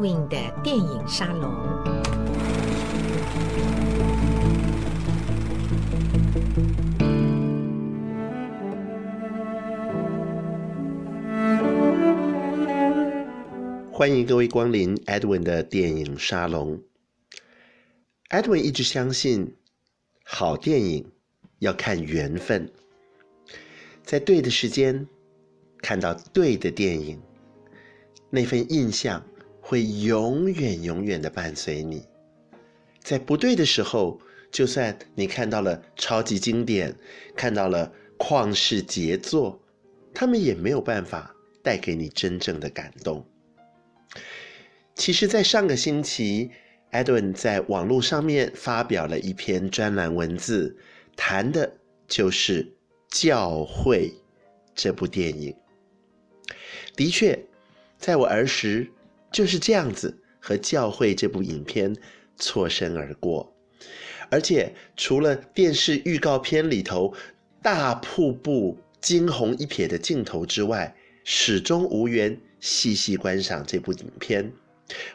Edwin 的电影沙龙。欢迎各位光临 Edwin 的电影沙龙。Edwin 一直相信，好电影要看缘分，在对的时间看到对的电影，那份印象会永远永远的伴随你。在不对的时候，就算你看到了超级经典，看到了旷世杰作，他们也没有办法带给你真正的感动。其实，在上个星期，Edwin 在网络上面发表了一篇专栏文字，谈的就是《教会》这部电影。的确，在我儿时就是这样子和《教会》这部影片错身而过，而且除了电视预告片里头大瀑布惊鸿一瞥的镜头之外，始终无缘细细观赏这部影片。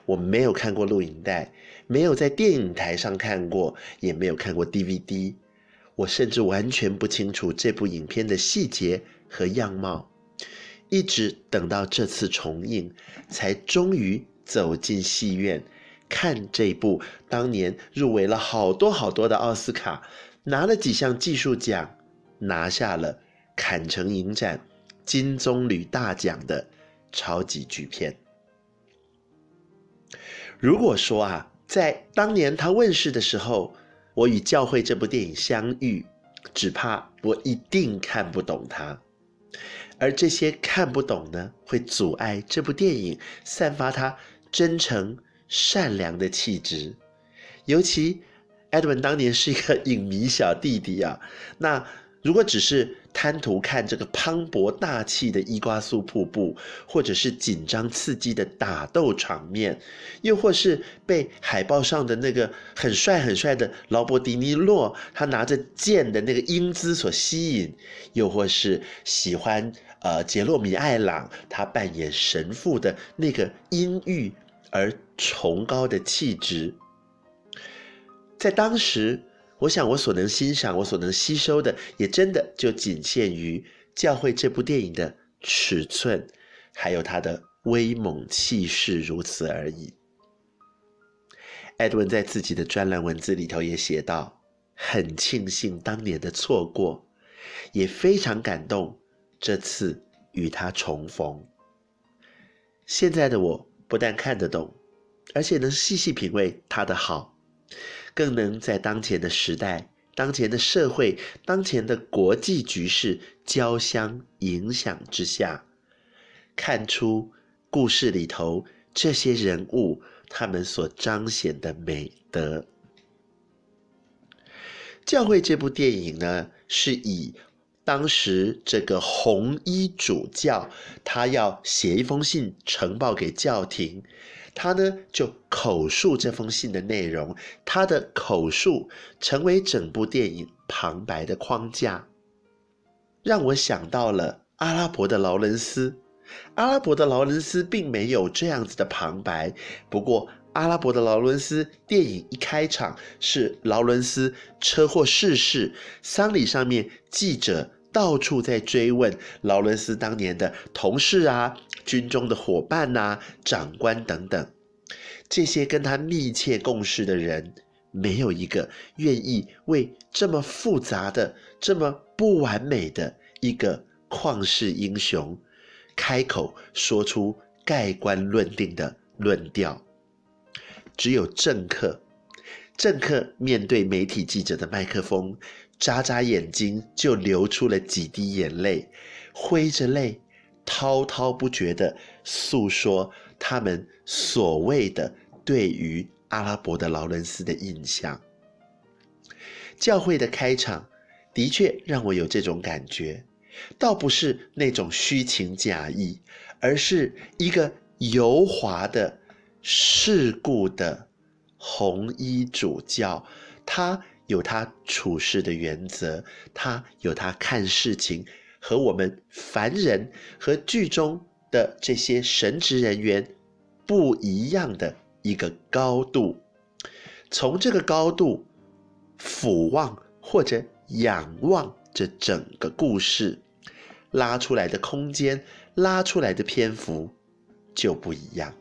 我没有看过录影带，没有在电影台上看过，也没有看过 DVD。我甚至完全不清楚这部影片的细节和样貌。一直等到这次重映，才终于走进戏院看这部当年入围了好多好多的奥斯卡，拿了几项技术奖，拿下了坎城影展金棕榈大奖的超级巨片。如果说啊，在当年他问世的时候，我与《教会》这部电影相遇，只怕我一定看不懂它。而这些看不懂呢，会阻碍这部电影散发它真诚善良的气质。尤其 Edwin 当年是一个影迷小弟弟啊，那。如果只是贪图看这个磅礴大气的伊瓜苏瀑布，或者是紧张刺激的打斗场面，又或是被海报上的那个很帅很帅的劳勃迪尼洛他拿着剑的那个英姿所吸引，又或是喜欢呃杰洛米艾朗他扮演神父的那个阴郁而崇高的气质，在当时。我想，我所能欣赏、我所能吸收的，也真的就仅限于《教会》这部电影的尺寸，还有它的威猛气势，如此而已。Edwin 在自己的专栏文字里头也写道：“很庆幸当年的错过，也非常感动这次与他重逢。现在的我不但看得懂，而且能细细品味他的好。”更能在当前的时代、当前的社会、当前的国际局势交相影响之下，看出故事里头这些人物他们所彰显的美德。教会这部电影呢，是以当时这个红衣主教他要写一封信呈报给教廷。他呢，就口述这封信的内容，他的口述成为整部电影旁白的框架，让我想到了阿拉伯的劳伦斯。阿拉伯的劳伦斯并没有这样子的旁白，不过阿拉伯的劳伦斯电影一开场是劳伦斯车祸逝世，丧礼上面记者到处在追问劳伦斯当年的同事啊。军中的伙伴呐、长官等等，这些跟他密切共事的人，没有一个愿意为这么复杂的、这么不完美的一个旷世英雄，开口说出盖棺论定的论调。只有政客，政客面对媒体记者的麦克风，眨眨眼睛就流出了几滴眼泪，挥着泪。滔滔不绝地诉说他们所谓的对于阿拉伯的劳伦斯的印象。教会的开场的确让我有这种感觉，倒不是那种虚情假意，而是一个油滑的世故的红衣主教，他有他处事的原则，他有他看事情。和我们凡人和剧中的这些神职人员不一样的一个高度，从这个高度俯望或者仰望这整个故事，拉出来的空间，拉出来的篇幅就不一样。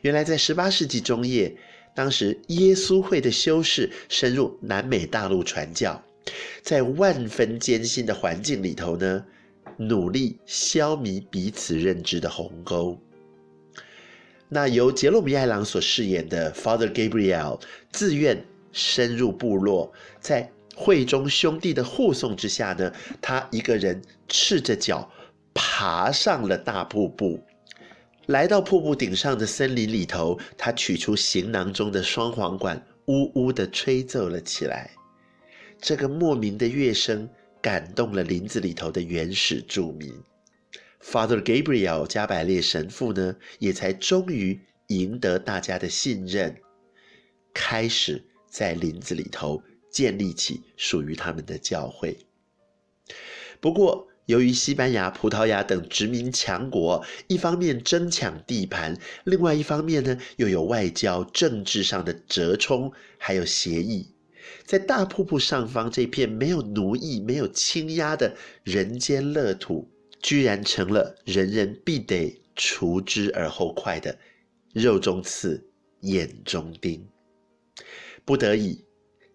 原来在十八世纪中叶，当时耶稣会的修士深入南美大陆传教，在万分艰辛的环境里头呢，努力消弭彼此认知的鸿沟。那由杰洛米·艾朗所饰演的 Father Gabriel 自愿深入部落，在会中兄弟的护送之下呢，他一个人赤着脚爬上了大瀑布。来到瀑布顶上的森林里头，他取出行囊中的双簧管，呜呜地吹奏了起来。这个莫名的乐声感动了林子里头的原始住民。Father Gabriel 加百列神父呢，也才终于赢得大家的信任，开始在林子里头建立起属于他们的教会。不过，由于西班牙、葡萄牙等殖民强国，一方面争抢地盘，另外一方面呢，又有外交、政治上的折冲，还有协议，在大瀑布上方这片没有奴役、没有倾压的人间乐土，居然成了人人必得除之而后快的肉中刺、眼中钉，不得已。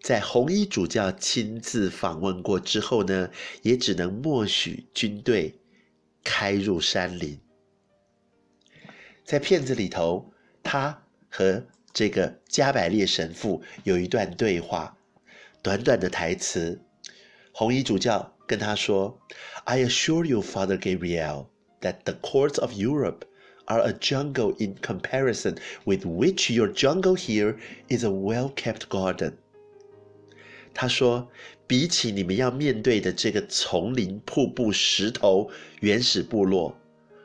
在红衣主教亲自访问过之后呢，也只能默许军队开入山林。在片子里头，他和这个加百列神父有一段对话，短短的台词。红衣主教跟他说：“I assure you, Father Gabriel, that the courts of Europe are a jungle in comparison with which your jungle here is a well-kept garden。”他说：“比起你们要面对的这个丛林、瀑布、石头、原始部落，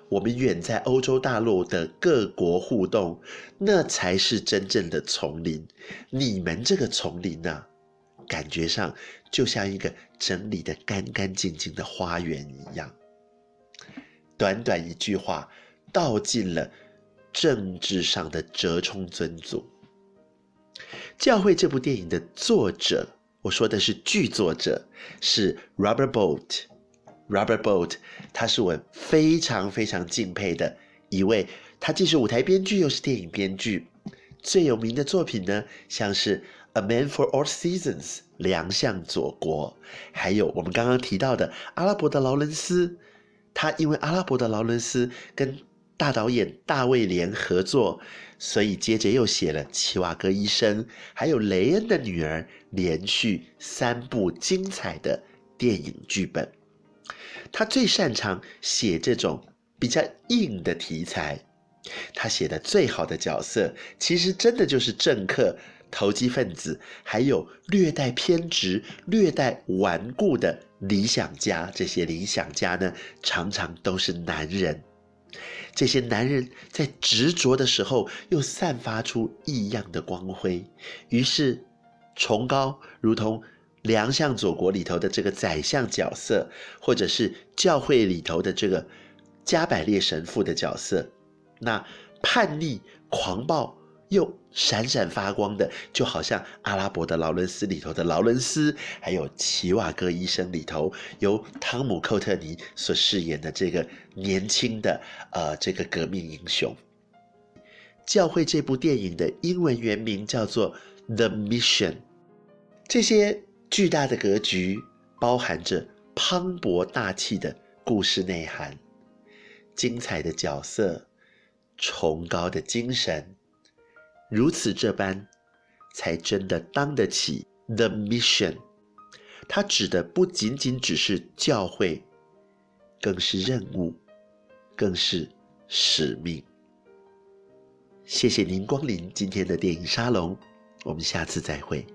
我们远在欧洲大陆的各国互动，那才是真正的丛林。你们这个丛林呢、感觉上就像一个整理得干干净净的花园一样。”短短一句话，道尽了政治上的折冲尊祖。教会这部电影的作者。我说的是剧作者是 Robert Bolt，Robert Bolt，他是我非常非常敬佩的一位，他既是舞台编剧又是电影编剧。最有名的作品呢，像是《A Man for All Seasons》良相佐国，还有我们刚刚提到的阿拉伯的劳伦斯，他因为阿拉伯的劳伦斯跟大导演大卫连合作，所以接着又写了《奇瓦戈医生》，还有雷恩的女儿，连续三部精彩的电影剧本。他最擅长写这种比较硬的题材。他写的最好的角色，其实真的就是政客、投机分子，还有略带偏执、略带顽固的理想家。这些理想家呢，常常都是男人。这些男人在执着的时候，又散发出异样的光辉。于是，崇高如同良相佐国里头的这个宰相角色，或者是教会里头的这个加百列神父的角色，那叛逆、狂暴。又闪闪发光的，就好像阿拉伯的劳伦斯里头的劳伦斯，还有奇瓦戈医生里头由汤姆·寇特尼所饰演的这个年轻的呃这个革命英雄。教会这部电影的英文原名叫做《The Mission》。这些巨大的格局包含着磅礴大气的故事内涵，精彩的角色，崇高的精神。如此这般，才真的当得起 The Mission。它指的不仅仅只是教会，更是任务，更是使命。谢谢您光临今天的电影沙龙，我们下次再会。